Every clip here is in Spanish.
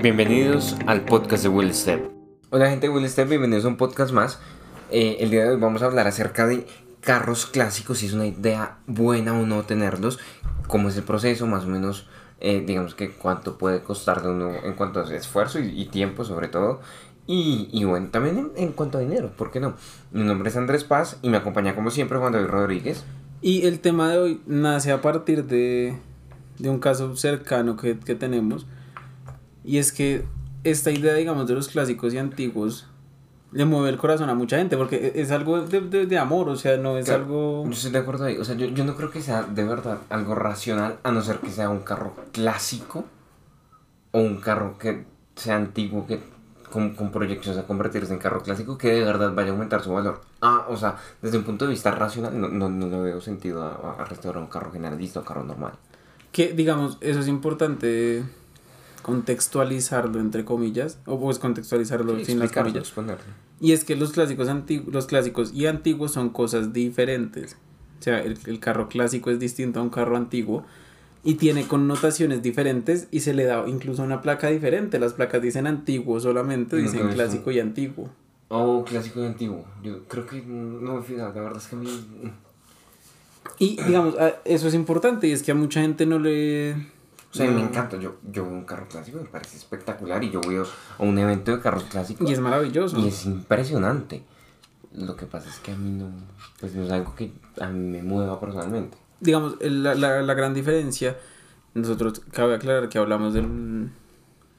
Bienvenidos al podcast de Will Step. Hola gente de Will Step, bienvenidos a un podcast más. Eh, el día de hoy vamos a hablar acerca de carros clásicos, si es una idea buena o no tenerlos, cómo es el proceso, más o menos, eh, digamos que cuánto puede costar de uno en cuanto a esfuerzo y, tiempo sobre todo. Y, y bueno, también en, cuanto a dinero, ¿por qué no? Mi nombre es Andrés Paz y me acompaña como siempre Juan David Rodríguez. Y el tema de hoy nace a partir de, de un caso cercano que, que tenemos. Y es que esta idea, digamos, de los clásicos y antiguos le mueve el corazón a mucha gente porque e, es algo de, de, de amor, o sea, no es algo... Yo estoy de acuerdo ahí, o sea, yo, yo, no creo que sea de verdad algo racional, a no ser que sea un carro clásico o un carro que sea antiguo, que con, con proyecciones a convertirse en carro clásico, que de verdad vaya a aumentar su valor. Ah, o sea, desde un punto de vista racional, no, no, no le veo sentido a, a restaurar un carro generalista o carro normal. Que, digamos, eso es importante contextualizarlo entre comillas o pues contextualizarlo sin las comillas. y es que los clásicos antiguos los clásicos y antiguos son cosas diferentes. O sea el, el, carro clásico es distinto a un carro antiguo y tiene connotaciones diferentes y se le da incluso una placa diferente. Las placas dicen antiguo solamente dicen clásico y antiguo. Oh clásico y antiguo. Yo creo que no me la verdad es que a mí y digamos eso es importante y es que a mucha gente no le o sea, me encanta. Yo, yo veo un carro clásico, me parece espectacular. Y yo voy a un evento de carros clásicos. Y es maravilloso. Y es impresionante. Lo que pasa es que a mí no. Pues no es algo que a mí me mueva personalmente. Digamos, la, la, la gran diferencia. Nosotros, cabe aclarar que hablamos del,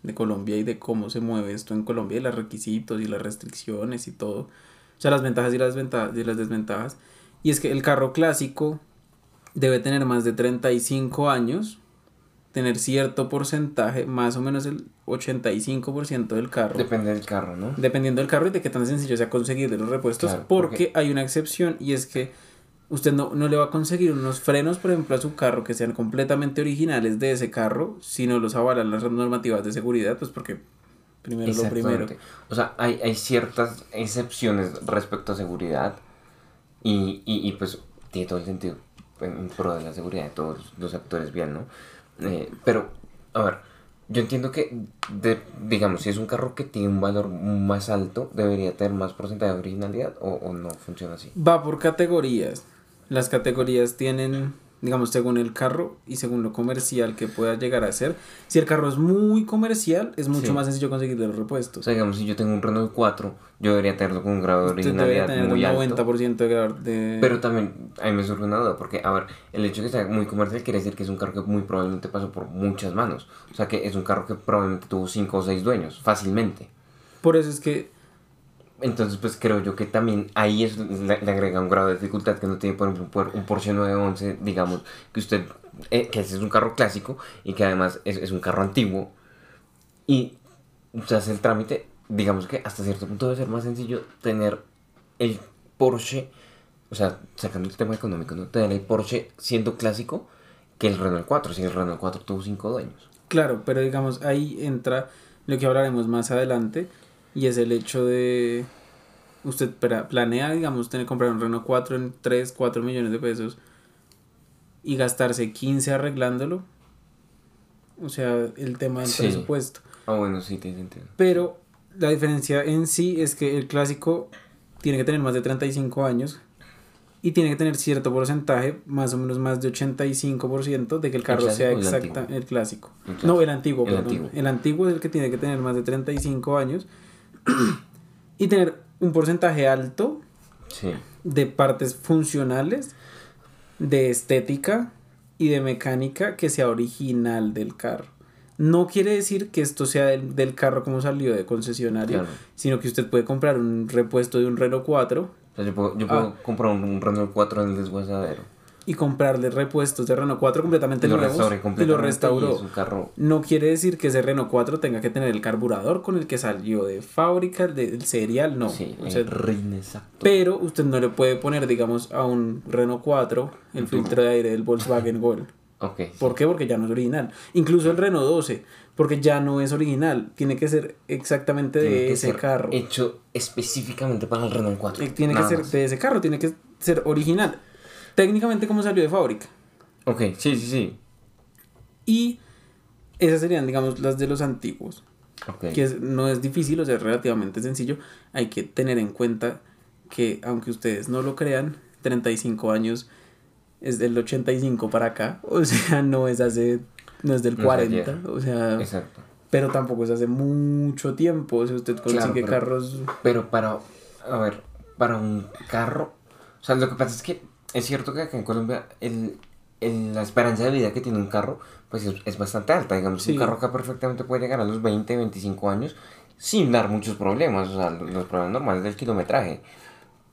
de Colombia y de cómo se mueve esto en Colombia y los requisitos y las restricciones y todo. O sea, las ventajas y las, ventajas y las desventajas. Y es que el carro clásico debe tener más de 35 años tener cierto porcentaje, más o menos el 85% del carro. Depende del carro, ¿no? Dependiendo del carro y de qué tan sencillo sea conseguir de los repuestos, porque, hay una excepción y es que usted no, no le va a conseguir unos frenos, por ejemplo, a su carro que sean completamente originales de ese carro, si no los avalan las normativas de seguridad, pues porque primero lo primero. O sea, hay, hay ciertas excepciones respecto a seguridad y, y, y pues tiene todo el sentido en pro de la seguridad de todos los actores bien, ¿no? Eh, pero, a ver, yo entiendo que, de, digamos, si es un carro que tiene un valor más alto, debería tener más porcentaje de originalidad o, o no funciona así. Va por categorías. Las categorías tienen digamos, según el carro y según lo comercial que pueda llegar a ser. Si el carro es muy comercial, es mucho más sencillo conseguir los repuestos. O sea, digamos, si yo tengo un Renault 4, yo debería tenerlo con un grado de originalidad tener muy un 90% de grado de... Pero también, a mí me surge una duda, porque, a ver, el hecho de que sea muy comercial quiere decir que es un carro que muy probablemente pasó por muchas manos. O sea, que es un carro que probablemente tuvo 5 o 6 dueños, fácilmente. Por eso es que entonces, pues creo yo que también ahí es, le, agrega un grado de dificultad que no tiene, por ejemplo, un Porsche 911, digamos, que usted, eh, que ese es un carro clásico y que además es, es un carro antiguo. Y se hace el trámite, digamos que hasta cierto punto debe ser más sencillo tener el Porsche, o sea, sacando el tema económico, ¿no? Tener el Porsche siendo clásico que el Renault 4, si el Renault 4 tuvo 5 dueños. Claro, pero digamos, ahí entra lo que hablaremos más adelante y es el hecho de usted planea, digamos, tener comprar un Renault 4 en 3, 4 millones de pesos y gastarse 15 arreglándolo. O sea, el tema del presupuesto. Ah, bueno, sí, tiene sentido. Pero la diferencia en sí es que el clásico tiene que tener más de 35 años y tiene que tener cierto porcentaje, más o menos más de 85% de que el carro sea exacta el, clásico. No, el antiguo, el Antiguo. El antiguo es el que tiene que tener más de 35 años y tener un porcentaje alto de partes funcionales, de estética y de mecánica que sea original del carro. No quiere decir que esto sea del, carro como salió de concesionario, sino que usted puede comprar un repuesto de un Renault 4. yo puedo, ah. comprar un, Renault 4 en el desguazadero y comprarle repuestos de Renault 4 completamente y nuevos y lo restauró. No quiere decir que ese Renault 4 tenga que tener el carburador con el que salió de fábrica, del serial, no. Sí, el exacto. Pero usted no le puede poner, digamos, a un Renault 4 el filtro de aire del Volkswagen Gol. Okay, ¿Por qué? Porque ya no es original. Incluso el Renault 12, porque ya no es original. Tiene que ser exactamente de ese carro. Hecho específicamente para el Renault 4. Eh, tiene que ser de ese carro, tiene que ser original técnicamente como salió de fábrica. Ok, sí, sí, sí. Y esas serían, digamos, las de los antiguos. que no es difícil, o sea, es relativamente sencillo. Hay que tener en cuenta que, aunque ustedes no lo crean, 35 años es del 85 para acá, o sea, no es hace, no es del 40, o sea, Exacto. pero tampoco es hace mucho tiempo, o sea, usted consigue carros... Pero para, a ver, para un carro, o sea, lo que pasa es que es cierto que acá en Colombia el, la esperanza de vida que tiene un carro, pues es, bastante alta, digamos, un carro acá perfectamente puede llegar a los 20, 25 años sin dar muchos problemas, o sea, los problemas normales del kilometraje,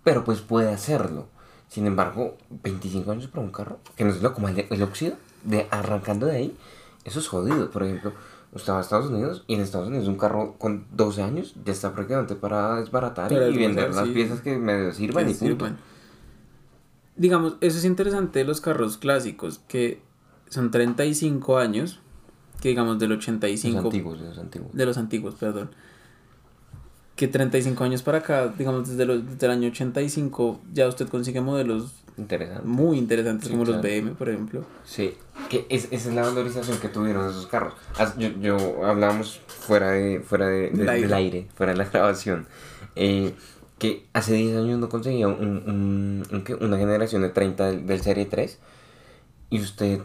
pero pues puede hacerlo. Sin embargo, 25 años para un carro, que no es lo como el, óxido, de arrancando de ahí, eso es jodido. Por ejemplo, usted va a Estados Unidos y en Estados Unidos un carro con 12 años ya está prácticamente para desbaratar y vender las piezas que me sirvan y punto. Digamos, eso es interesante de los carros clásicos, que son 35 años, que digamos del 85... Los antiguos, de los antiguos. De los antiguos, perdón que 35 años para acá, digamos desde, los, desde el año 85, ya usted consigue modelos muy interesantes como los BM, por ejemplo. Sí, que es, esa es la valorización que tuvieron esos carros. Yo, yo hablábamos fuera, de, fuera de, del aire, fuera de la grabación, eh, que hace 10 años no conseguía un, un, una generación de 30 del, Serie 3 y usted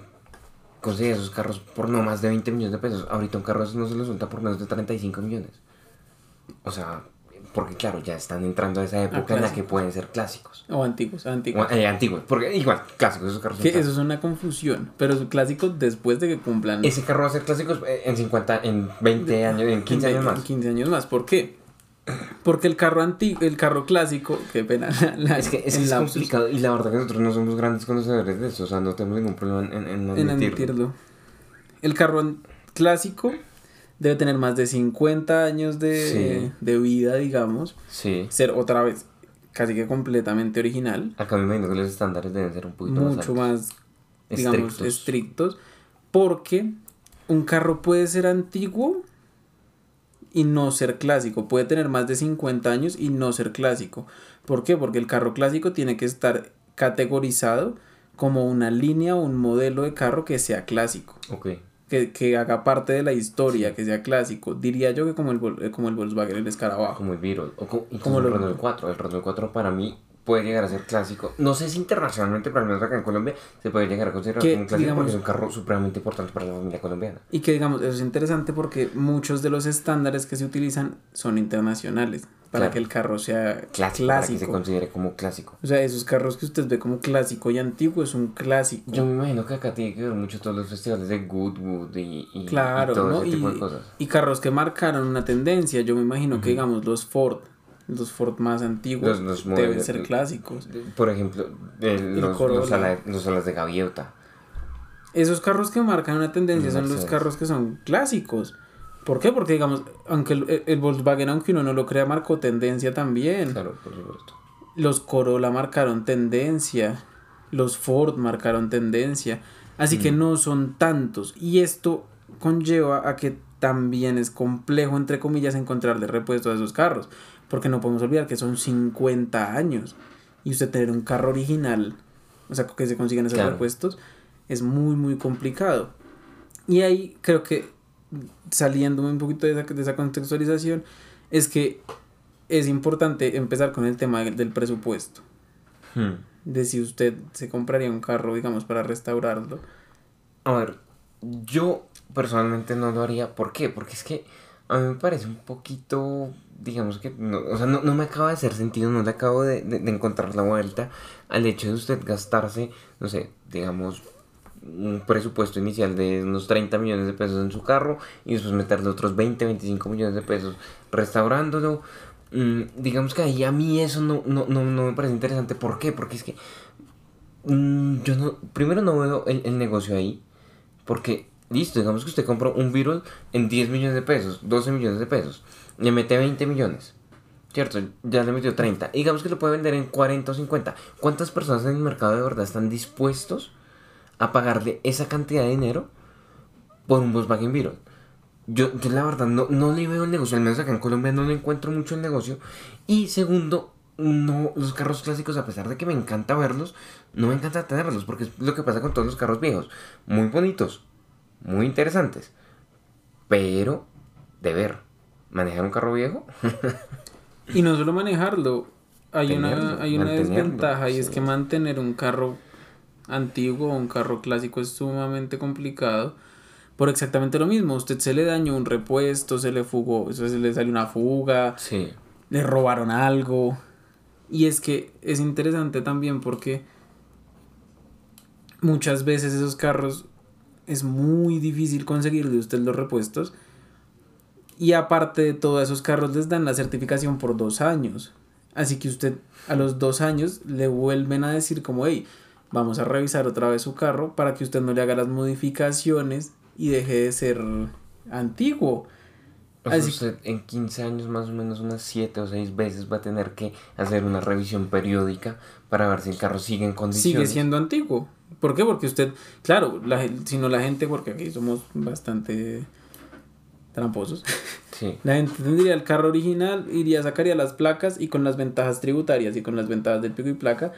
conseguía esos carros por no más de 20 millones de pesos. Ahorita un carro no se lo suelta por menos de 35 millones. O sea, porque claro, ya están entrando a esa época en la que pueden ser clásicos. O antiguos, antiguos. eh, antiguos, porque igual, clásicos, esos carros que Eso es una confusión, pero son clásicos después de que cumplan... Ese carro va a ser clásicos eh, en 50, en 20 años, en 15 años más. En 15 años más, ¿por qué? Porque el carro antiguo, el carro clásico, qué pena. es que es, complicado y la verdad que nosotros no somos grandes conocedores de eso, o sea, no tenemos ningún problema en, en, en admitirlo. El carro clásico debe tener más de 50 años de, vida, digamos. Sí. Ser otra vez casi que completamente original. Acá me imagino que los estándares deben ser un poquito Mucho más, digamos, estrictos. Porque un carro puede ser antiguo y no ser clásico. Puede tener más de 50 años y no ser clásico. ¿Por qué? Porque el carro clásico tiene que estar categorizado como una línea o un modelo de carro que sea clásico. Ok que, que, haga parte de la historia, que sea clásico. Diría yo que como el, eh, como el Volkswagen, el Escarabajo. Como el Beetle, o como, el Renault 4. El Renault 4 para mí puede llegar a ser clásico. No sé si internacionalmente, pero al menos acá en Colombia se puede llegar a considerar como clásico porque es un carro supremamente importante para la familia colombiana. Y que digamos, eso es interesante porque muchos de los estándares que se utilizan son internacionales para que el carro sea clásico, Para que se considere como clásico. O sea, esos carros que usted ve como clásico y antiguo es un clásico. Yo me imagino que acá tiene que ver mucho todos los festivales de Goodwood y, y, claro, todo ese tipo de cosas. Y carros que marcaron una tendencia. Yo me imagino que, digamos, los Ford, los Ford más antiguos, deben ser clásicos. Por ejemplo, los, los, alas, de gaviota. Esos carros que marcan una tendencia son los carros que son clásicos. ¿Por qué? Porque, digamos, aunque el, Volkswagen, aunque uno no lo crea, marcó tendencia también. Claro, por supuesto. Los Corolla marcaron tendencia. Los Ford marcaron tendencia. Así que no son tantos. Y esto conlleva a que también es complejo, entre comillas, encontrarle repuestos a esos carros. Porque no podemos olvidar que son 50 años. Y usted tener un carro original, o sea, que se consigan esos repuestos, es muy, muy complicado. Y ahí creo que saliéndome un poquito de esa, de esa contextualización, es que es importante empezar con el tema del presupuesto. Hmm. De si usted se compraría un carro, digamos, para restaurarlo. A ver, yo personalmente no lo haría. ¿Por qué? Porque es que a mí me parece un poquito, digamos que, no, o sea, no, me acaba de hacer sentido, no le acabo de, de encontrar la vuelta al hecho de usted gastarse, no sé, digamos, un presupuesto inicial de unos 30 millones de pesos en su carro y después meterle otros 20, 25 millones de pesos restaurándolo. Mm, digamos que ahí a mí eso no, no, no, me parece interesante. ¿Por qué? Porque es que mm, yo no, primero no veo el, el, negocio ahí. Porque, listo, digamos que usted compró un Beetle en 10 millones de pesos, 12 millones de pesos. Le mete 20 millones. ¿Cierto? Ya le metió 30. digamos que lo puede vender en 40 o 50. ¿Cuántas personas en el mercado de verdad están dispuestos a pagarle esa cantidad de dinero por un Volkswagen Beetle. Yo, yo la verdad no, no le veo el negocio, al menos acá en Colombia no le encuentro mucho el negocio. Y segundo, no, los carros clásicos, a pesar de que me encanta verlos, no me encanta tenerlos, porque es lo que pasa con todos los carros viejos. Muy bonitos, muy interesantes, pero de ver. ¿Manejar un carro viejo? y no solo manejarlo, hay una, hay una desventaja y es que mantener un carro antiguo o un carro clásico es sumamente complicado por exactamente lo mismo. Usted se le dañó un repuesto, se le fugó, se le salió una fuga, le robaron algo. Y es que es interesante también porque muchas veces esos carros es muy difícil conseguir de usted los repuestos. Y aparte de todo, esos carros les dan la certificación por dos años. Así que usted a los dos años le vuelven a decir como, hey, vamos a revisar otra vez su carro para que usted no le haga las modificaciones y deje de ser antiguo. Así... usted en 15 años más o menos unas 7 o 6 veces va a tener que hacer una revisión periódica para ver si el carro sigue en condiciones. Sigue siendo antiguo. ¿Por qué? Porque usted, claro, la, si no la gente, porque aquí somos bastante tramposos. Sí. La gente tendría el carro original, iría, sacaría las placas y con las ventajas tributarias y con las ventajas del pico y placa.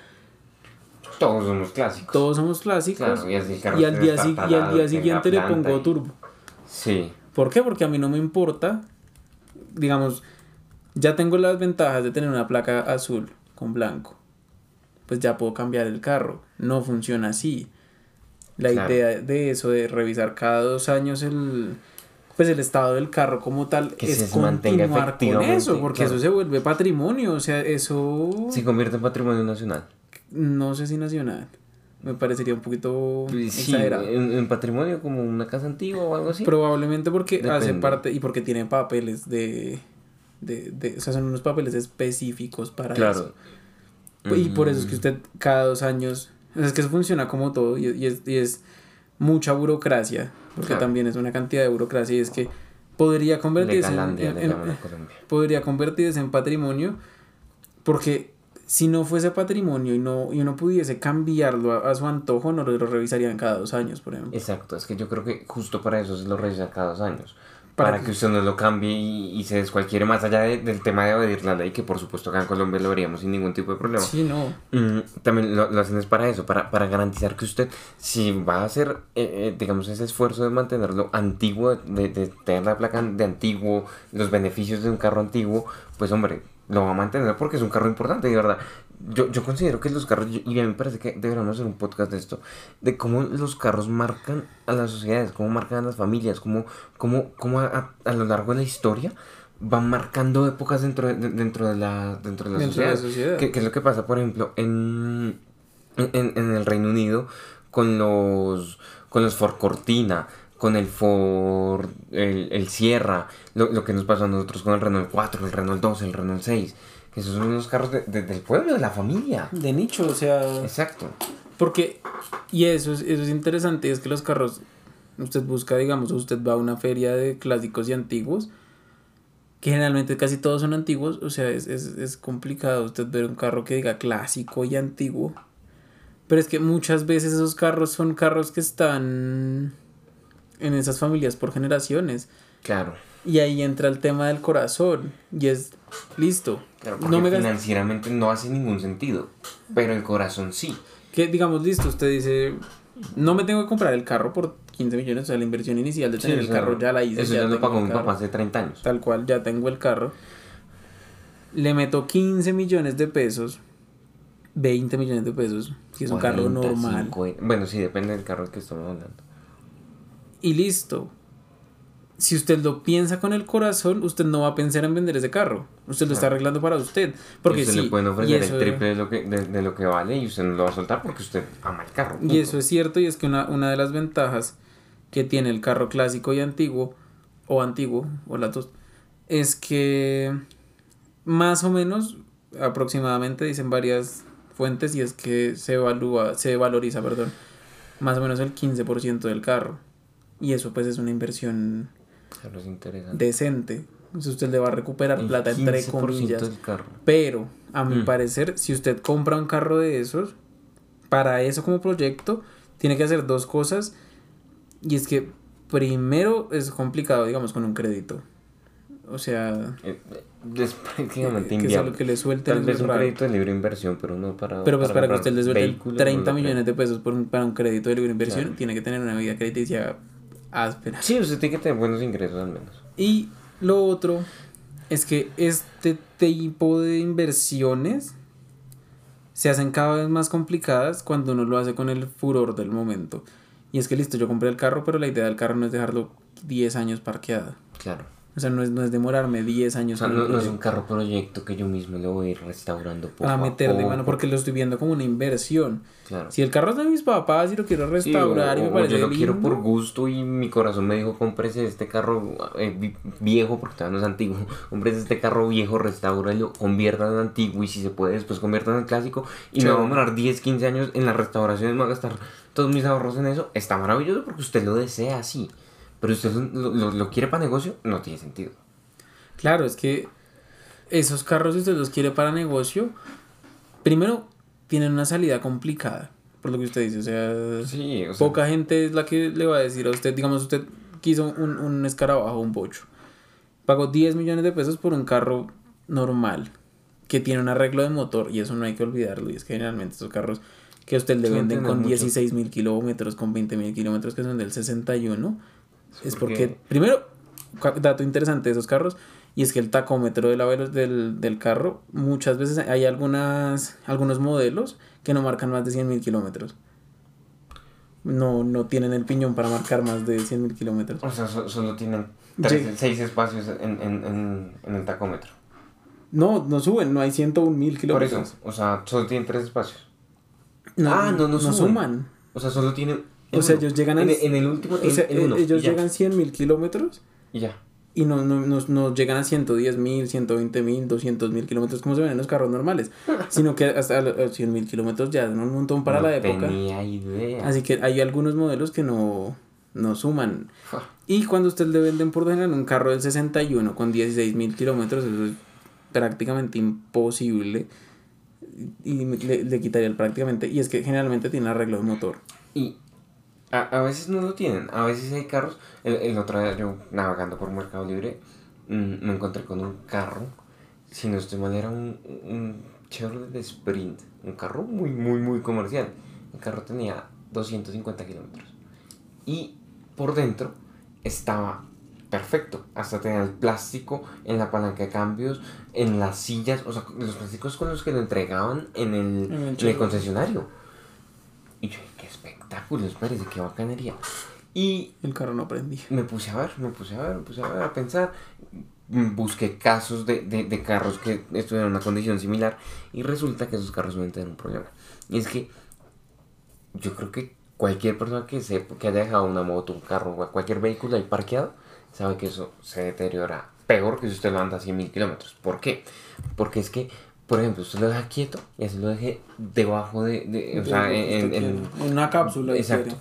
Todos somos clásicos. Todos somos clásicos. y, al día, y al día siguiente le pongo turbo. Sí. ¿Por qué? Porque a mí no me importa. Digamos, ya tengo las ventajas de tener una placa azul con blanco. Pues ya puedo cambiar el carro. No funciona así. La idea de eso, de revisar cada dos años el, pues el estado del carro como tal que es se continuar con eso, porque eso se vuelve patrimonio, o sea, eso... Se convierte en patrimonio nacional. No sé si nacional. Me parecería un poquito sí, En, patrimonio como una casa antigua o algo así. Probablemente porque hace parte y porque tiene papeles de, de, de, o sea, son unos papeles específicos para claro. eso. Y por eso es que mm. usted cada dos años, es que eso funciona como todo y, y, es, y es mucha burocracia porque también es una cantidad de burocracia y es que podría convertirse en, podría convertirse en patrimonio porque si no fuese patrimonio y no y uno pudiese cambiarlo a, su antojo no lo, revisarían cada dos años por ejemplo. Exacto es que yo creo que justo para eso se lo revisa cada dos años para, que, usted no lo cambie y, se descualquiere más allá del tema de obedir la ley, que por supuesto acá en Colombia lo veríamos sin ningún tipo de problema. Sí, no. Mm, también lo, hacen es para eso, para, para garantizar que usted, si va a hacer, eh, eh, digamos, ese esfuerzo de mantenerlo antiguo, de, de tener la placa de antiguo, los beneficios de un carro antiguo, pues hombre, lo va a mantener porque es un carro importante, de verdad yo, yo considero que los carros, y a mí me parece que deberíamos hacer un podcast de esto, de cómo los carros marcan a las sociedades, cómo marcan a las familias, cómo, cómo, cómo a, a, lo largo de la historia van marcando épocas dentro de, dentro de la, dentro de la sociedad. ¿Qué, es lo que pasa, por ejemplo, en, en, en el Reino Unido con los, con los Ford Cortina? con el Ford, el, el Sierra, lo, lo, que nos pasó a nosotros con el Renault 4, el Renault 2, el Renault 6 que esos son unos carros de, del pueblo, de la familia. De nicho, o sea. Exacto. Porque, y eso es, eso es interesante, es que los carros, usted busca, digamos, usted va a una feria de clásicos y antiguos, que generalmente casi todos son antiguos, o sea, es, es, es complicado usted ver un carro que diga clásico y antiguo. Pero es que muchas veces esos carros son carros que están en esas familias por generaciones. Claro. Y ahí entra el tema del corazón. Y es listo. no me financieramente no hace ningún sentido. Pero el corazón sí. Que digamos, listo, usted dice, no me tengo que comprar el carro por 15 millones, o sea, la inversión inicial de tener el carro ya la hice. Eso ya, lo pagó mi papá hace 30 años. Tal cual, ya tengo el carro. Le meto 15 millones de pesos, 20 millones de pesos, si es un carro normal. bueno, sí, depende del carro que estamos hablando. Y listo si usted lo piensa con el corazón, usted no va a pensar en vender ese carro. Usted lo está arreglando para usted. Porque usted le pueden ofrecer el triple de lo, que, de, lo que vale y usted no lo va a soltar porque usted ama el carro. Y eso es cierto y es que una, una de las ventajas que tiene el carro clásico y antiguo, o antiguo, o las dos, es que más o menos, aproximadamente, dicen varias fuentes, y es que se evalúa, se valoriza, perdón, más o menos el 15% del carro. Y eso pues es una inversión decente. usted le va a recuperar plata entre comillas. Pero, a mi mm. parecer, si usted compra un carro de esos, para eso como proyecto, tiene que hacer dos cosas. Y es que primero es complicado, digamos, con un crédito. O sea, eh, es prácticamente inviable. Que, que le suelten Tal vez un crédito de libre inversión, pero no para. Pero pues para, que usted le suelte 30 millones de pesos por un, para un crédito de libre inversión, tiene que tener una vida crediticia áspera. Sí, usted tiene que tener buenos ingresos al menos. Y lo otro es que este tipo de inversiones se hacen cada vez más complicadas cuando uno lo hace con el furor del momento. Y es que listo, yo compré el carro, pero la idea del carro no es dejarlo 10 años parqueado. Claro. O sea, no es, no es demorarme 10 años. O sea, no, es un carro proyecto que yo mismo le voy a ir restaurando poco Para meterle mano, porque lo estoy viendo como una inversión. Claro. Si el carro es de mis papás y lo quiero restaurar y me parece yo lo quiero por gusto y mi corazón me dijo, cómprese este carro eh, viejo, porque todavía no es antiguo, cómprese este carro viejo, restauralo, convierta en antiguo y si se puede después convierta en clásico y me va a demorar 10, 15 años en la restauración y me va a gastar todos mis ahorros en eso. Está maravilloso porque usted lo desea así. Pero usted lo, lo, quiere para negocio, no tiene sentido. Claro, es que esos carros, si usted los quiere para negocio, primero tienen una salida complicada, por lo que usted dice. O sea, poca gente es la que le va a decir a usted, digamos, usted quiso un, un escarabajo, un bocho. Pagó 10 millones de pesos por un carro normal que tiene un arreglo de motor y eso no hay que olvidarlo. Y es que generalmente esos carros que a usted le venden con 16 mil kilómetros, con 20 mil kilómetros que son del 61 es porque, primero, dato interesante de esos carros, y es que el tacómetro de la del, del carro, muchas veces hay algunas, algunos modelos que no marcan más de 100 mil kilómetros. No, no tienen el piñón para marcar más de 100 mil kilómetros. O sea, solo tienen seis espacios en, en, en, en, el tacómetro. No, no suben, no hay 101 mil kilómetros. Por eso, o sea, solo tienen tres espacios. ah, no, no, no suman. O sea, solo tienen o sea, ellos llegan a... En, el último... O sea, ellos llegan 100 mil kilómetros. Y ya. Y no, no, no, no llegan a 110 mil, 120 mil, 200 mil kilómetros como se ven en los carros normales. sino que hasta los 100 mil kilómetros ya son un montón para la época. Tenía idea. Así que hay algunos modelos que no, no suman. Y cuando usted le venden por general un carro del 61 con 16 mil kilómetros, eso es prácticamente imposible. Y le, le quitaría el prácticamente. Y es que generalmente tiene arreglo de motor. Y a, a, veces no lo tienen, a veces hay carros. El, el otro día yo navegando por Mercado Libre mm, me encontré con un carro, si no estoy mal era un, un Chevrolet Sprint, un carro muy, muy, muy comercial. El carro tenía 250 kilómetros. Y por dentro estaba perfecto. Hasta tenía el plástico en la palanca de cambios, en las sillas, o sea, los plásticos con los que lo entregaban en el, en el concesionario. Y yo, qué espectáculo, espérese, qué bacanería. Y el carro no prendía. Me puse a ver, me puse a ver, me puse a ver, a pensar. Busqué casos de, de, de carros que estuvieron en una condición similar y resulta que esos carros suelen tener un problema. Y es que yo creo que cualquier persona que, sepa, que haya dejado una moto, un carro, cualquier vehículo ahí parqueado, sabe que eso se deteriora peor que si usted lo anda a 100 mil kilómetros. ¿Por qué? Porque es que por ejemplo, usted lo deja quieto y así lo deje debajo de, de o sea, en, en, una cápsula. Exacto.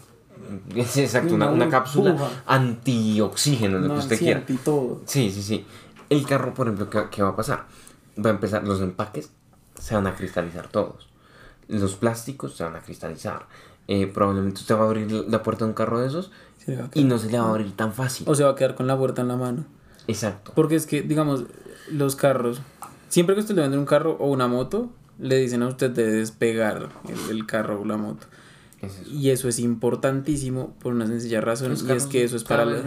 Es exacto, una, una, cápsula antioxígeno, lo que usted quiera. Anti todo. Sí, sí, sí. El carro, por ejemplo, ¿qué, ¿qué, va a pasar? Va a empezar, los empaques se van a cristalizar todos. Los plásticos se van a cristalizar. Eh, probablemente usted va a abrir la puerta de un carro de esos y no se le va a abrir tan fácil. O se va a quedar con la puerta en la mano. Exacto. Porque es que, digamos, los carros Siempre que usted le vende un carro o una moto, le dicen a usted de despegar el, carro o la moto. Y eso es importantísimo por una sencilla razón. y es que eso es para las,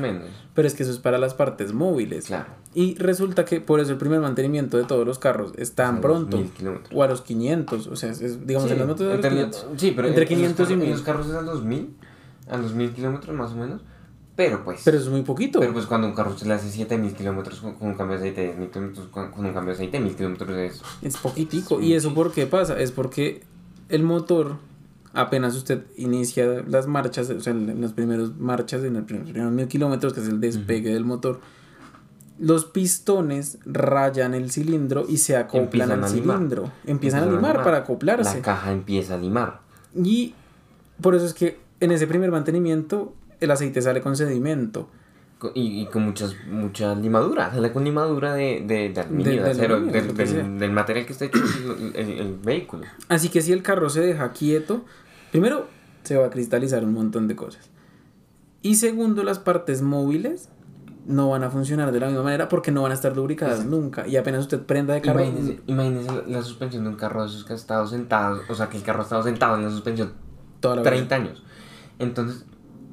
Pero es que eso es para las partes móviles. Claro. Y resulta que por eso el primer mantenimiento de todos los carros es tan pronto. O a los 500. O sea, es, digamos en las motos de los 500. Sí, pero entre 500 y 1000. los carros es a los 1000. A los 1000 kilómetros más o menos. Pero pues. Pero es muy poquito. Pero pues cuando un carro se le hace 7000 kilómetros con, un cambio de aceite, 10.000 kilómetros con, un cambio de aceite, 1000 kilómetros es. Es poquitico. ¿Y eso por qué pasa? Es porque el motor, apenas usted inicia las marchas, o sea, en las primeras marchas, en los primeros mil kilómetros, que es el despegue del motor, los pistones rayan el cilindro y se acoplan al cilindro. Empiezan, a limar para acoplarse. La caja empieza a limar. Y por eso es que en ese primer mantenimiento el aceite sale con sedimento. Y, con muchas, mucha limadura, sale con limadura de, de, de aluminio, de, acero, del, material que está hecho el, el, vehículo. Así que si el carro se deja quieto, primero se va a cristalizar un montón de cosas. Y segundo, las partes móviles no van a funcionar de la misma manera porque no van a estar lubricadas nunca. Y apenas usted prenda de carro. Imagínese, la, suspensión de un carro de esos que ha estado sentado, o sea, que el carro ha estado sentado en la suspensión Toda la 30 años. Entonces,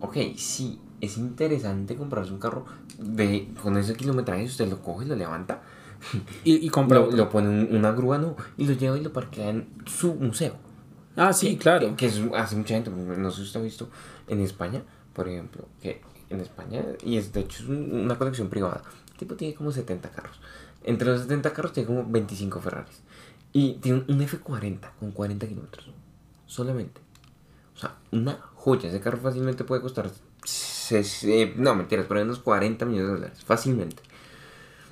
ok, sí, es interesante comprarse un carro de con ese kilometraje, usted lo coge, lo levanta y, y compra lo, lo, pone en una grúa, no, y lo lleva y lo parquea en su museo. Ah, sí, claro. Que, hace mucha gente, no sé si usted ha visto en España, por ejemplo, que en España, y es de hecho es una colección privada, el tipo tiene como 70 carros. Entre los 70 carros tiene como 25 Ferraris. Y tiene un F40 con 40 kilómetros. Solamente. O sea, una joya. Ese carro fácilmente puede costar. no, mentiras, pero unos 40 millones de dólares. Fácilmente.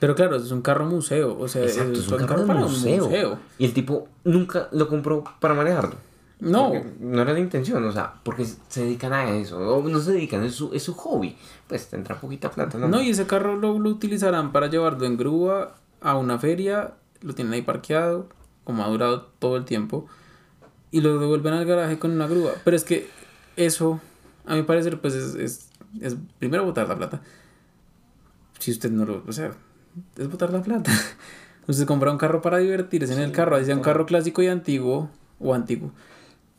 Pero claro, es un carro museo. O sea, es, un, carro, para museo. museo. Y el tipo nunca lo compró para manejarlo. No. no era la intención, o sea, porque se dedican a eso. O no se dedican, es su, es su hobby. Pues tendrá poquita plata, ¿no? No, y ese carro lo, lo utilizarán para llevarlo en grúa a una feria. Lo tienen ahí parqueado, como ha durado todo el tiempo. Y lo devuelven al garaje con una grúa. Pero es que eso, a mi parecer, pues es, es, es primero botar la plata. Si usted no lo. O sea, es botar la plata. Usted compra un carro para divertirse en el carro, ahí sea un carro clásico y antiguo, o antiguo,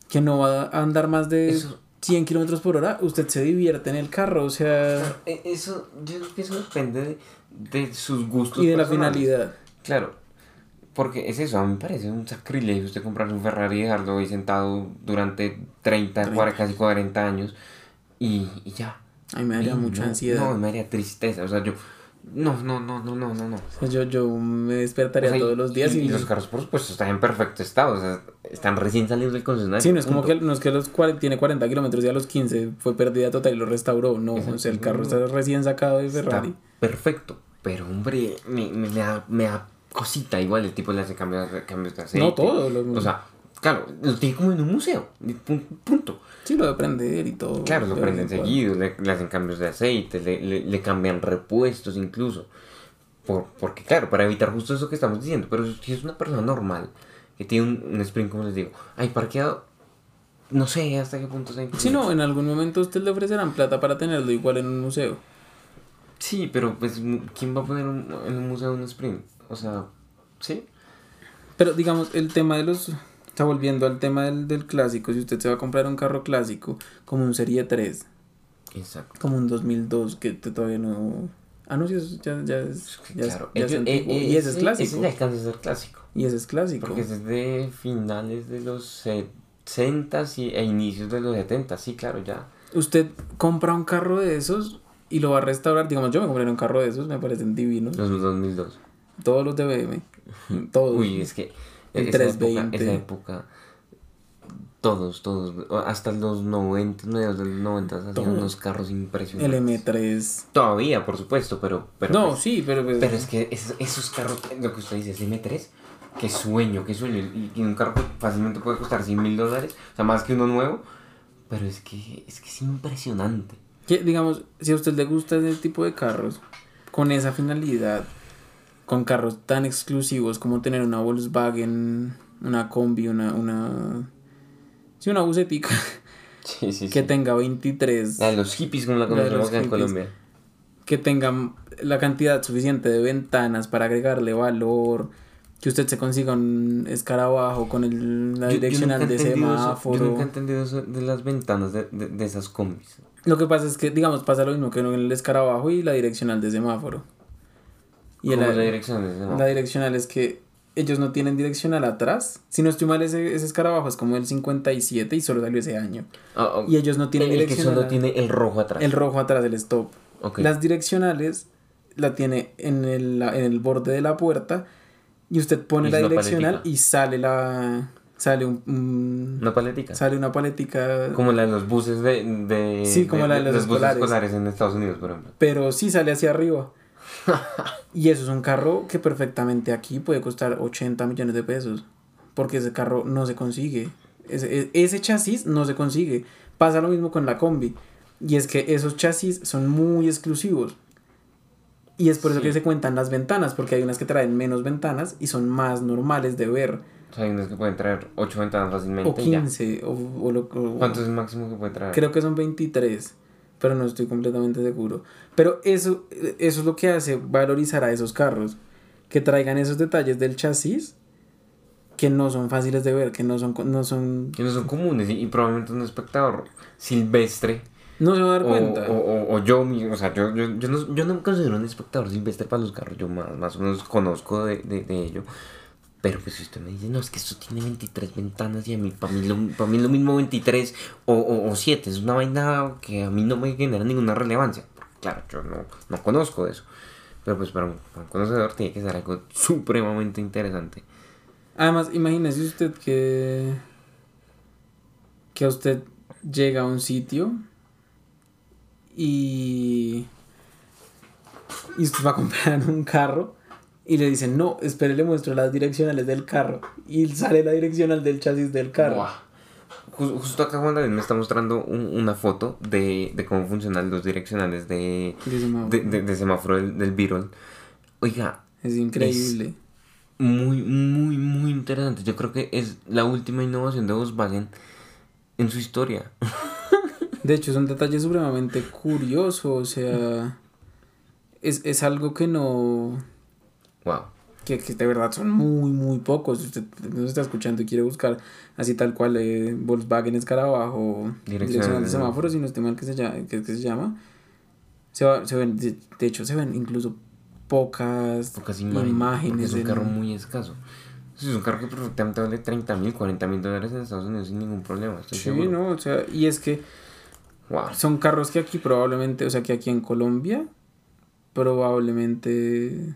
que no va a andar más de 100 kilómetros por hora, usted se divierte en el carro, o sea... E, eso, yo eso depende de, sus gustos. Y de la finalidad. Claro, porque es eso, a mí me parece un sacrilegio usted comprar un Ferrari y dejarlo ahí sentado durante 30, 40, casi 40 años y, y ya. A mí me daría mucha ansiedad. No, me daría tristeza, o sea, yo no, no, no, no, no, no, no. yo, yo me despertaría todos los días y, los carros, por supuesto, están en perfecto estado. O sea, están recién salidos del concesionario. Sí, no es como que, no es que los tiene 40 kilómetros y a los 15 fue pérdida total y lo restauró. No, o sea, el carro está recién sacado de Ferrari. perfecto. Pero, hombre, me, me, da, me da cosita igual el tipo le hace cambios, cambios de aceite. No todo. Lo... O sea, claro, lo tiene como en un museo. Punto. Sí, lo de prender y todo. Claro, lo prenden seguido, le, hacen cambios de aceite, le, le, cambian repuestos incluso. Por, porque, claro, para evitar justo eso que estamos diciendo. Pero si es una persona normal, que tiene un, un sprint, como les digo, hay parqueado, no sé hasta qué punto se Sí, no, en algún momento usted le ofrecerán plata para tenerlo igual en un museo. Sí, pero pues, ¿quién va a poner en un museo un sprint? O sea, ¿sí? Pero digamos, el tema de los Está volviendo al tema del, del, clásico. Si usted se va a comprar un carro clásico, como un Serie 3. Exacto. Como un 2002, que todavía no. Ah, no, sí, ya, ya es. Ya claro. ya es eh, eh, y ese es clásico. Ese ya alcanza a ser clásico. Y ese es clásico. Porque ese es de finales de los 60 y, e inicios de los 70. Sí, claro, ya. Usted compra un carro de esos y lo va a restaurar. Digamos, yo me compré un carro de esos, me parecen divinos. Los 2002. Todos los de BM. Todos. Uy, es que el esa 320. Época, esa época, todos, todos, hasta los 90, mediados de los 90 hacían unos carros impresionantes. El M3. Todavía, por supuesto, pero... pero no, pues, sí, pero... Pues, pero es que esos, carros, lo que usted dice, el M3, qué sueño, qué sueño. Y, un carro fácilmente puede costar 100 mil dólares, o sea, más que uno nuevo, pero es que es, que es impresionante. Que, digamos, si a usted le gusta ese tipo de carros, con esa finalidad con carros tan exclusivos como tener una Volkswagen, una combi, una, una, sí, una bucetica. Sí, sí, que tenga 23. La de los hippies como la conocemos en Colombia. Que tenga la cantidad suficiente de ventanas para agregarle valor. Que usted se consiga un escarabajo con el, la direccional de semáforo. yo nunca he entendido eso de las ventanas de, de, esas combis. Lo que pasa es que, digamos, pasa lo mismo que en el escarabajo y la direccional de semáforo. Y la, la direccional? La direccional es que ellos no tienen direccional atrás. Si no estoy mal, ese, ese escarabajo es como el 57 y solo salió ese año. Ah, y ellos no tienen el, direccional. El que solo tiene el rojo atrás. El rojo atrás, el stop. Las direccionales la tiene en el, en el borde de la puerta y usted pone la direccional y sale la sale un, una paletica sale una paletica como la de los buses de, de sí como la de los, buses escolares en Estados Unidos por ejemplo pero sí sale hacia arriba y eso es un carro que perfectamente aquí puede costar 80 millones de pesos. Porque ese carro no se consigue. Ese, ese chasis no se consigue. Pasa lo mismo con la combi. Y es que esos chasis son muy exclusivos. Y es por eso que se cuentan las ventanas, porque hay unas que traen menos ventanas y son más normales de ver. hay unas que pueden traer 8 ventanas fácilmente. O 15. O, o, ¿Cuánto es el máximo que puede traer? Creo que son 23 pero no estoy completamente seguro. Pero eso, eso es lo que hace valorizar a esos carros, que traigan esos detalles del chasis que no son fáciles de ver, que no son... No son... Que no son comunes y, probablemente un espectador silvestre No se va a dar cuenta. O, o, yo, o sea, yo, yo, yo, no, yo no me considero un espectador silvestre para los carros, yo más, más o menos conozco de, de, de ello. Pero pues si usted me dice, no, es que esto tiene 23 ventanas y a mí, para mí, lo, mí lo mismo 23 o, o, o 7, es una vaina que a mí no me genera ninguna relevancia. claro, yo no, no conozco eso. Pero pues para un, conocedor tiene que ser algo supremamente interesante. Además, imagínese usted que, que usted llega a un sitio y, y usted va a comprar un carro y le dicen, no, espere, le muestro las direccionales del carro. Y sale la direccional del chasis del carro. Justo acá Juan David me está mostrando una foto de, de, cómo funcionan los direccionales de, de semáforo, del, del Oiga. Es increíble. muy, muy, muy interesante. Yo creo que es la última innovación de Volkswagen en su historia. De hecho, es un detalle supremamente curioso. O sea, es, es algo que no Wow. Que, que, de verdad son muy, muy pocos. Si usted nos está escuchando y quiere buscar así tal cual eh, Volkswagen Escarabajo, direccional de semáforos, y no esté mal que se llama, que, se llama se, va, se ven, de, hecho, se ven incluso pocas, pocas imágenes. Es un carro muy escaso. Es un carro que perfectamente vale 30 mil, 40 mil dólares en Estados Unidos sin ningún problema. Estoy sí, no, o sea, y es que wow. son carros que aquí probablemente, o sea, que aquí en Colombia probablemente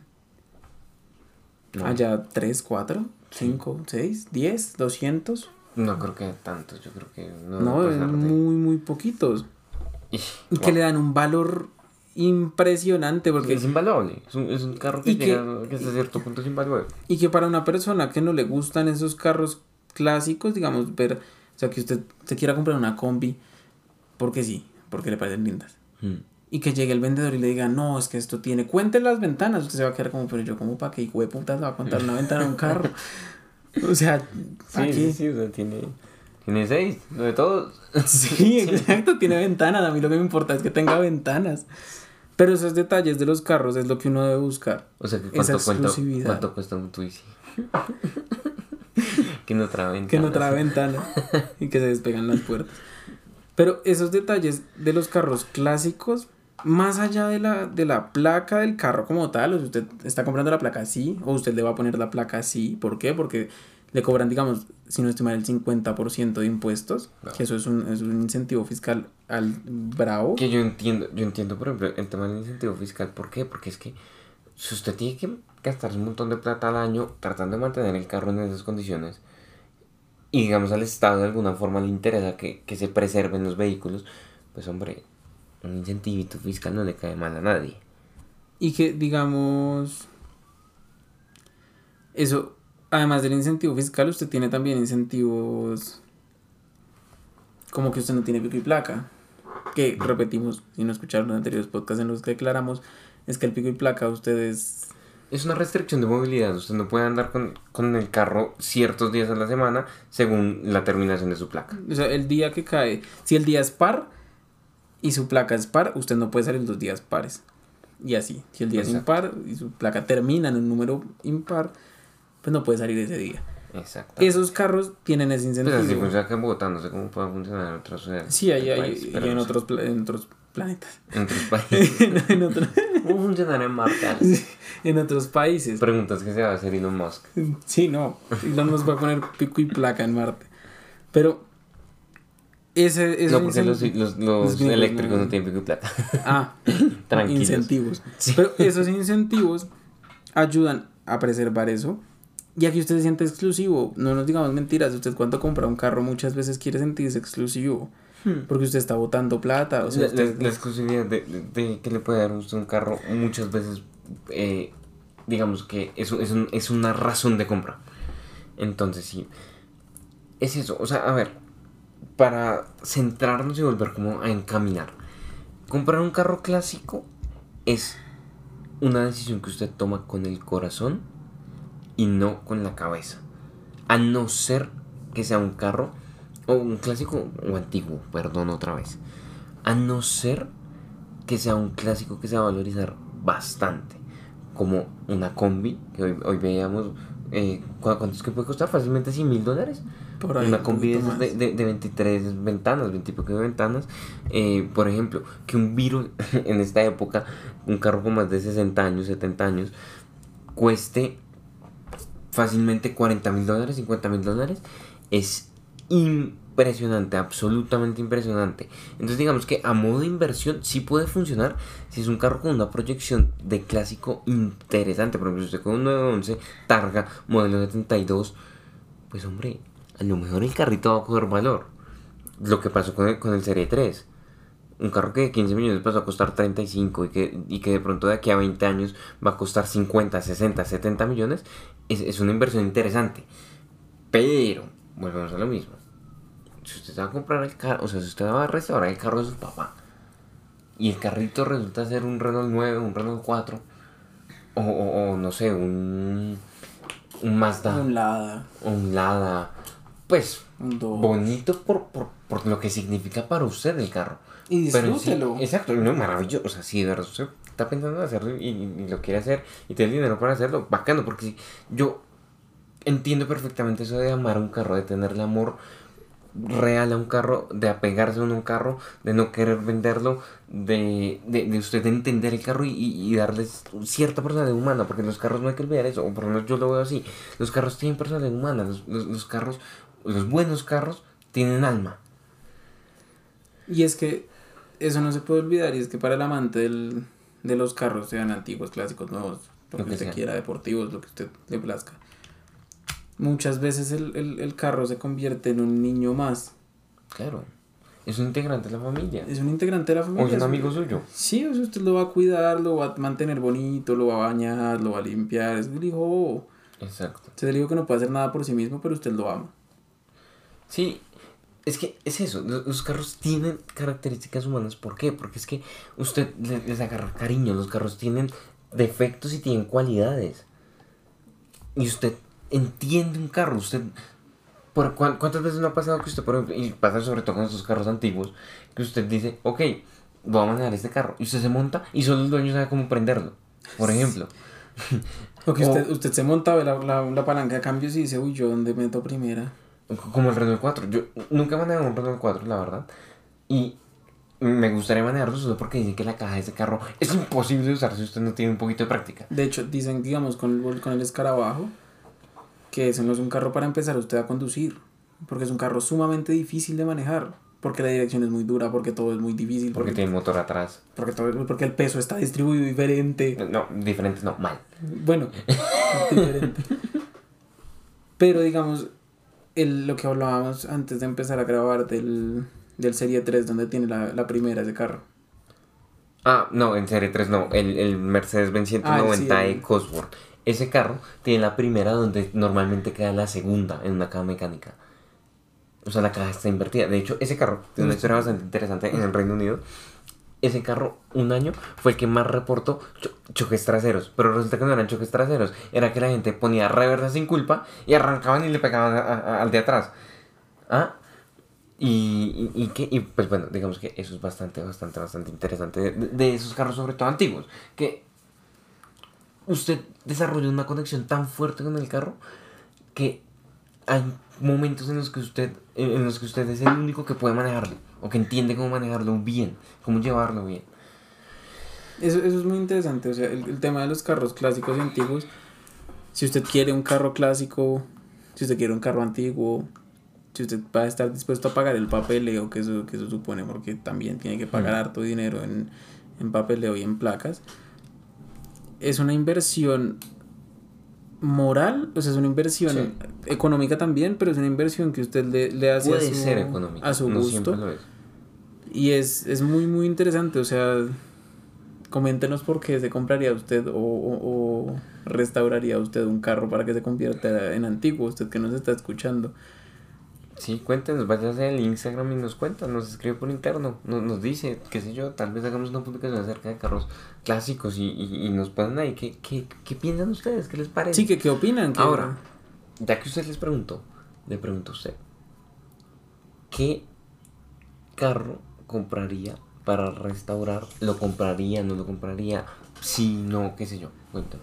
Allá 3, 4, 5, 6, 10, 200. No creo que tantos, yo creo que no. No, muy, muy poquitos. Y, que le dan un valor impresionante porque es invaluable es un, es un carro que, llega, que hasta cierto punto es invaluable. y que para una persona que no le gustan esos carros clásicos digamos ver o sea que usted se quiera comprar una combi porque sí porque le parecen lindas. Mm y que llegue el vendedor y le diga, no, es que esto tiene, cuente las ventanas, usted se va a quedar como, pero yo como para qué hijo de puta le va a contar una ventana a un carro. o sea, sí, sí, sí, o sea, tiene, tiene seis, lo de todos. sí, exacto, tiene ventanas, a mí lo que me importa es que tenga ventanas. Pero esos detalles de los carros es lo que uno debe buscar. O sea, que cuánto, cuánto, cuánto cuesta un Twizy. que no trae ventana. Que no trae ventana y que se despegan las puertas. Pero esos detalles de los carros clásicos más allá de la, de la placa del carro como tal, o si usted está comprando la placa así, o usted le va a poner la placa así, ¿por qué? Porque le cobran, digamos, si no estima el 50% de impuestos, que eso es un, es un incentivo fiscal al bravo. Que yo entiendo, yo entiendo, por ejemplo, el tema del incentivo fiscal, ¿por qué? Porque es que si usted tiene que gastar un montón de plata al año tratando de mantener el carro en esas condiciones, y digamos al Estado de alguna forma le interesa que, que se preserven los vehículos, pues hombre, un incentivito fiscal no le cae mal a nadie. Y que, digamos, eso, además del incentivo fiscal, usted tiene también incentivos como que usted no tiene pico y placa. Que repetimos, si no escucharon los anteriores podcasts en los que declaramos, es que el pico y placa ustedes... Es una restricción de movilidad, usted no puede andar con, con el carro ciertos días a la semana según la terminación de su placa. O sea, el día que cae, si el día es par, y su placa es par, usted no puede salir los días pares. Y así, si el día es impar y su placa termina en un número impar, pues no puede salir ese día. Exacto. Esos carros tienen ese pues incentivo. Pero si funciona que en Bogotá, no sé cómo puede funcionar en otras ciudades. Sí, hay, hay, y en, otros, en otros planetas. En otros países. en otro... ¿Cómo funciona en Marte? en otros países. Preguntas que se va a hacer Elon Musk. Sí, no. Elon Musk va a poner pico y placa en Marte. Pero ese, no, porque los, los, los, eléctricos no, tienen pico y plata. Ah, tranquilos. Incentivos. Pero esos incentivos ayudan a preservar eso. Y aquí usted se siente exclusivo. No nos digamos mentiras. Usted cuando compra un carro muchas veces quiere sentirse exclusivo. Hmm. Porque usted está botando plata. O sea, la, la, exclusividad de, de, que le puede dar usted un carro muchas veces, eh, digamos que es, es, un, es una razón de compra. Entonces sí. Es eso. O sea, a ver para centrarnos y volver como a encaminar. Comprar un carro clásico es una decisión que usted toma con el corazón y no con la cabeza. A no ser que sea un carro o un clásico o antiguo, perdón otra vez. A no ser que sea un clásico que se va a valorizar bastante. Como una combi, que hoy, hoy veíamos, eh, ¿cuánto que puede costar? Fácilmente 100 mil dólares una combi de, de, de, 23 ventanas, 20 y de ventanas. Eh, por ejemplo, que un virus en esta época, un carro con más de 60 años, 70 años, cueste fácilmente 40 mil dólares, 50 mil dólares, es impresionante, absolutamente impresionante. Entonces digamos que a modo de inversión sí puede funcionar si es un carro con una proyección de clásico interesante. Por ejemplo, si usted con un 911 Targa modelo 72, pues hombre, a lo mejor el carrito va a coger valor. Lo que pasó con el, con el Serie 3. Un carro que de 15 millones pasó a costar 35 y que, y que de pronto de aquí a 20 años va a costar 50, 60, 70 millones, es, es una inversión interesante. Pero, volvemos a lo mismo. Si usted va a comprar el carro, o sea, si usted va a restaurar el carro de su papá, y el carrito resulta ser un Renault 9, un Renault 4, o, o, no sé, un, un Mazda. Un Lada. Un Lada pues, bonito por, por, por, lo que significa para usted el carro. Y disfrútelo. exacto, no, maravilloso. O sea, si de verdad usted está pensando en hacerlo y, lo quiere hacer y tiene el dinero para hacerlo, bacano, porque yo entiendo perfectamente eso de amar un carro, de tenerle amor real a un carro, de apegarse a un carro, de no querer venderlo, de, de, de usted entender el carro y, y, darles cierta personalidad humana, porque los carros no hay que olvidar eso, o por lo menos yo lo veo así, los carros tienen personalidad humana, los, los, los carros los buenos carros tienen alma. Y es que eso no se puede olvidar, y es que para el amante del, de los carros, sean antiguos, clásicos, nuevos, lo, que, usted quiera, deportivos, lo que usted le plazca, muchas veces el, carro se convierte en un niño más. Claro. Es un integrante de la familia. Es un integrante de la familia. O es un amigo suyo. Sí, o sea, usted lo va a cuidar, lo va a mantener bonito, lo va a bañar, lo va a limpiar. Es el hijo. Exacto. Se le dijo que no puede hacer nada por sí mismo, pero usted lo ama. Sí, es que es eso, los carros tienen características humanas. ¿Por qué? Porque es que usted les agarra cariño, los carros tienen defectos y tienen cualidades. Y usted entiende un carro, usted... ¿por ¿Cuántas veces no ha pasado que usted, por ejemplo, y pasa sobre todo con estos carros antiguos, que usted dice, ok, voy a manejar este carro, y usted se monta y solo el dueño sabe cómo prenderlo, por ejemplo. O que usted, usted se monta, ve la, la, la palanca de cambios y dice, uy, yo dónde meto primera. Como el Renault 4. Yo nunca he manejado un Renault 4, la verdad. Y me gustaría manejarlo solo porque dicen que la caja de ese carro es imposible de usar si usted no tiene un poquito de práctica. De hecho, dicen, digamos, con el, con el escarabajo, que ese no es un carro para empezar usted a conducir. Porque es un carro sumamente difícil de manejar. Porque la dirección es muy dura, porque todo es muy difícil. Porque, tiene motor atrás. Porque, todo, porque el peso está distribuido diferente. No, diferente no, mal. Bueno, diferente. Pero digamos, el, lo que hablábamos antes de empezar a grabar del, del Serie 3, donde tiene la, la primera ese carro. Ah, no, en Serie 3 no, el, el Mercedes-Benz 190 ah, E Cosworth. Ese carro tiene la primera donde normalmente queda la segunda en una caja mecánica. O sea, la caja está invertida. De hecho, ese carro tiene una historia bastante interesante en el Reino Unido ese carro un año fue el que más reportó choques traseros. Pero resulta que no eran choques traseros. Era que la gente ponía reversa sin culpa y arrancaban y le pegaban al de atrás. ¿Ah? Y, y, que, pues bueno, digamos que eso es bastante, bastante, bastante interesante de, esos carros, sobre todo antiguos. Que usted desarrolla una conexión tan fuerte con el carro que hay momentos en los que usted, en los que usted es el único que puede manejarlo o que entiende cómo manejarlo bien, cómo llevarlo bien. Eso, eso es muy interesante, o sea, el, tema de los carros clásicos y antiguos, si usted quiere un carro clásico, si usted quiere un carro antiguo, si usted va a estar dispuesto a pagar el papeleo que eso, que eso supone, porque también tiene que pagar harto dinero en, en papeleo y en placas, es una inversión moral, o sea, es una inversión económica también, pero es una inversión que usted le, le hace a su, a su gusto. Y es, es muy, muy interesante, o sea, coméntenos por qué se compraría usted o, o, restauraría usted un carro para que se convierta en antiguo, usted que nos está escuchando. Sí, cuéntenos, váyase al Instagram y nos cuenta, nos escribe por interno, nos, nos dice, qué sé yo, tal vez hagamos una publicación acerca de carros clásicos y, y, nos ponen ahí, ¿qué, qué, qué piensan ustedes? ¿Qué les parece? Sí, que qué opinan. Ahora, ya que usted les preguntó, le pregunto a usted, ¿qué carro compraría para restaurar? ¿Lo compraría, no lo compraría? Si no, qué sé yo, cuéntame.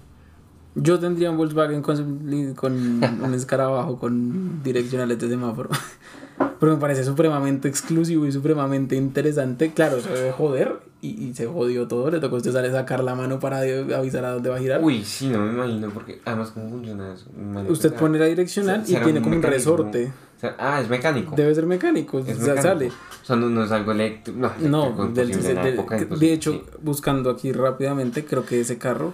Yo tendría un Volkswagen con, con un escarabajo con direccionales de semáforo. Pero me parece supremamente exclusivo y supremamente interesante. Claro, se debe joder y, y, se jodió todo. Le tocó a usted salir a sacar la mano para avisar a dónde va a girar. Uy, sí, no me imagino, porque además, ¿cómo funciona eso? Usted pone la direccional y tiene como un resorte. Ah, es mecánico. Debe ser mecánico, es o sea, sale. O sea, no, es algo eléctrico. No, no del, de, de, hecho, buscando aquí rápidamente, creo que ese carro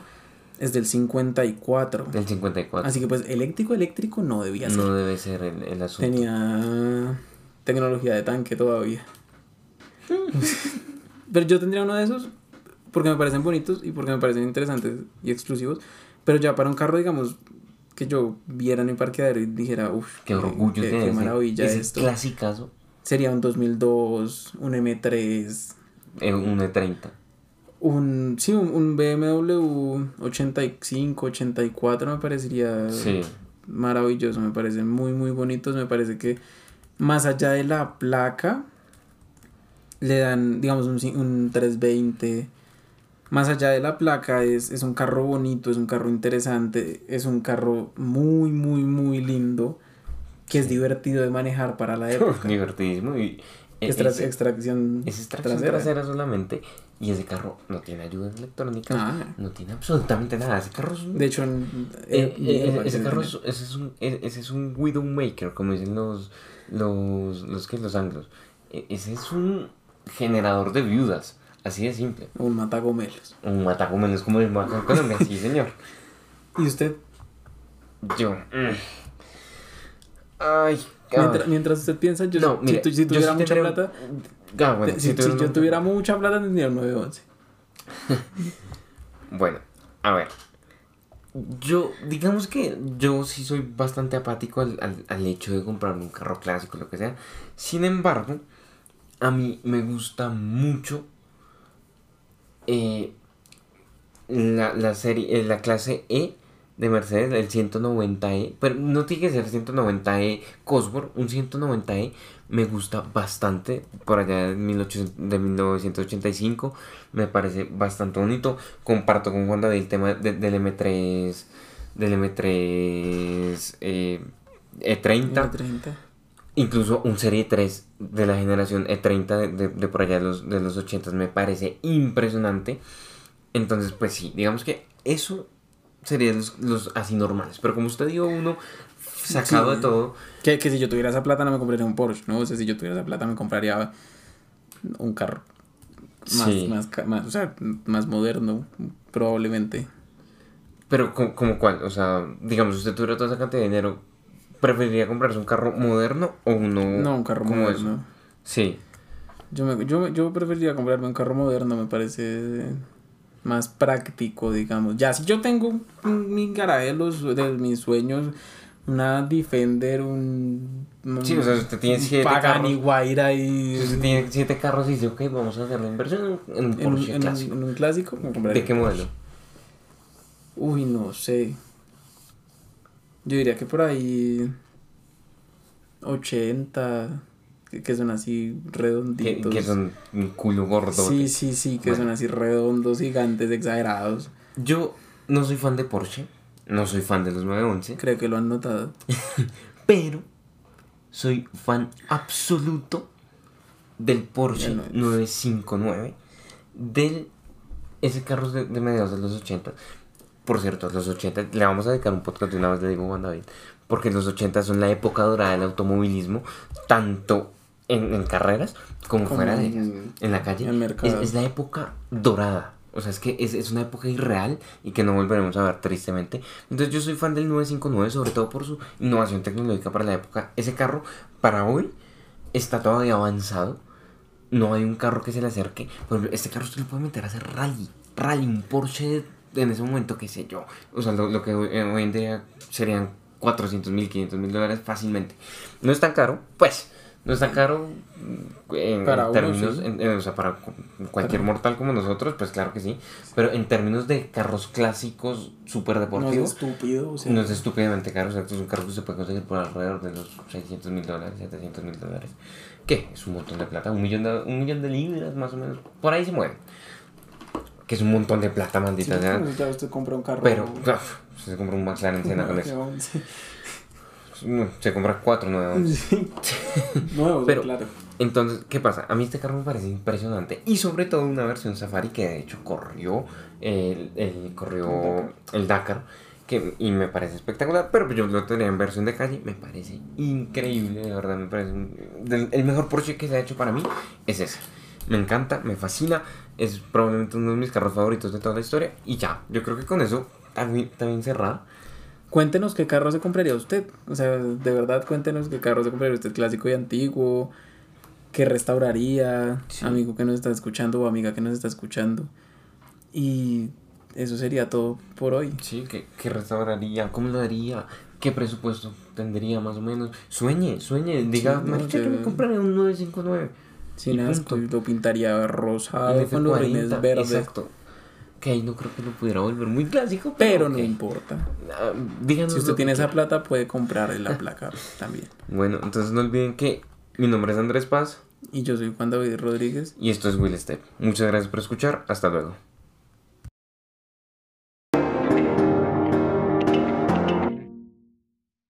es del 54. Del 54. Así que pues eléctrico, eléctrico no debía ser. No debe ser el, el asunto. Tenía tecnología de tanque todavía. pero yo tendría uno de esos porque me parecen bonitos y porque me parecen interesantes y exclusivos. Pero ya para un carro, digamos, que yo viera en el parqueadero y dijera, uff, qué orgullo, qué, qué maravilla ese esto. Clasicazo. Sería un 2002, un M3. Eh, un E30 un sí un, BMW 85 84 me parecería maravilloso me parecen muy muy bonitos me parece que más allá de la placa le dan digamos un, un 320 más allá de la placa es, es un carro bonito es un carro interesante es un carro muy muy muy lindo que es divertido de manejar para la época divertidísimo y Extra, extracción, es extracción trasera. solamente y ese carro no tiene ayudas electrónicas, ah. no tiene absolutamente nada. Ese carro es un, De hecho, eh, eh, ese carro es, ese es un ese es un Widowmaker, como dicen los los los que los anglos. E, ese es un generador de viudas, así de simple. Un matagomelos. Un matagomelos como el Colombia, sí, señor. ¿Y usted? Yo. Mm. Ay, Mientras, usted piensa, yo, si, tuviera mucha plata, si, yo tuviera mucha plata, tendría un 911. bueno, a ver. Yo, digamos que yo sí soy bastante apático al, al, hecho de comprarme un carro clásico, lo que sea. Sin embargo, a mí me gusta mucho eh, la, la serie, eh, la clase E de Mercedes, el 190E, pero no tiene que ser 190E Cosworth, un 190E me gusta bastante, por allá de, 1985, me parece bastante bonito, comparto con Wanda el tema del M3, del M3 eh, E30. E30. Incluso un Serie 3 de la generación E30 de, de, por allá de los, de los 80 me parece impresionante. Entonces, pues sí, digamos que eso serían los, así normales. Pero como usted dio uno sacado de todo. Que, que, si yo tuviera esa plata no me compraría un Porsche, ¿no? O sea, si yo tuviera esa plata me compraría un carro. Más, más, o sea, más moderno, probablemente. Pero, ¿como, cuál? O sea, digamos, usted tuviera toda esa cantidad de dinero, ¿preferiría comprarse un carro moderno o uno? No, un carro moderno. Sí. Yo, me, yo, yo preferiría comprarme un carro moderno, me parece más práctico, digamos. Ya, si yo tengo mi garaje de, mis sueños, una Defender, un... Sí, o sea, usted tiene siete Pagani Guaira y... Si usted tiene siete carros y dice, ok, vamos a hacer la inversión en un Porsche en, clásico. En un clásico. ¿De qué modelo? Uy, no sé. Yo diría que por ahí... 80 que son así redonditos. Que, son un culo gordo. Sí, sí, sí, que son así redondos, gigantes, exagerados. Yo no soy fan de Porsche, no soy fan de los 911. Creo que lo han notado. Pero soy fan absoluto del Porsche 959, del ese carro de, de, mediados de los 80. Por cierto, los 80, le vamos a dedicar un podcast de una vez, le digo Juan David, porque los 80 son la época dorada del automovilismo, tanto en, carreras como, fuera de ellas, en la calle. Es, la época dorada. O sea, es que es, una época irreal y que no volveremos a ver tristemente. Entonces yo soy fan del 959, sobre todo por su innovación tecnológica para la época. Ese carro, para hoy, está todavía avanzado. No hay un carro que se le acerque. Por ejemplo, este carro usted lo puede meter a hacer rally. Rally, un Porsche en ese momento, qué sé yo. O sea, lo, que hoy, hoy en día serían 400 mil, 500 mil dólares fácilmente. No es tan caro, pues no está caro en, términos, o sea, para cualquier mortal como nosotros, pues claro que sí. Pero en términos de carros clásicos súper deportivos. No es estúpido, No es estúpidamente caro, o sea, es un carro que se puede conseguir por alrededor de los 600 mil dólares, 700 mil dólares. ¿Qué? Es un montón de plata, un millón de, un millón de libras más o menos. Por ahí se mueve. Que es un montón de plata, maldita Sí, pues ya usted compra un carro. Pero, se compra un McLaren Senna con eso. Se compra cuatro nuevos. Sí. Nuevos, Pero- claro. Entonces, ¿qué pasa? A mí este carro me parece impresionante. Y sobre todo una versión Safari que de hecho corrió el, el- corrió el Dakar. Que, y me parece espectacular. Pero yo lo tenía en versión de calle. Me parece increíble. De verdad, me parece. un- del- el mejor Porsche que se ha hecho para mí es ese. Me encanta, me fascina. Es probablemente uno de mis carros favoritos de toda la historia. Y ya, yo creo que con eso también, también cerrado. Cuéntenos qué carro se compraría usted. O sea, de verdad, cuéntenos qué carro se compraría usted, clásico y antiguo. ¿Qué restauraría? Sí. Amigo que nos está escuchando o amiga que nos está escuchando. Y eso sería todo por hoy. Sí, ¿qué, qué restauraría? ¿Cómo lo haría? ¿Qué presupuesto tendría más o menos? Sueñe, sueñe, diga, Sí, no, yo yo- me compraré un 959. Sin asco, lo pintaría rosado con los F40, rines verdes. Exacto. Que ahí no creo que lo pudiera volver muy clásico, Pero no importa. Ah, díganos Si usted tiene esa plata, puede comprar la placa también. Bueno, entonces no olviden que mi nombre es Andrés Paz Y yo soy Juan David Rodríguez. y esto es Will Step. Muchas gracias por escuchar. Hasta luego.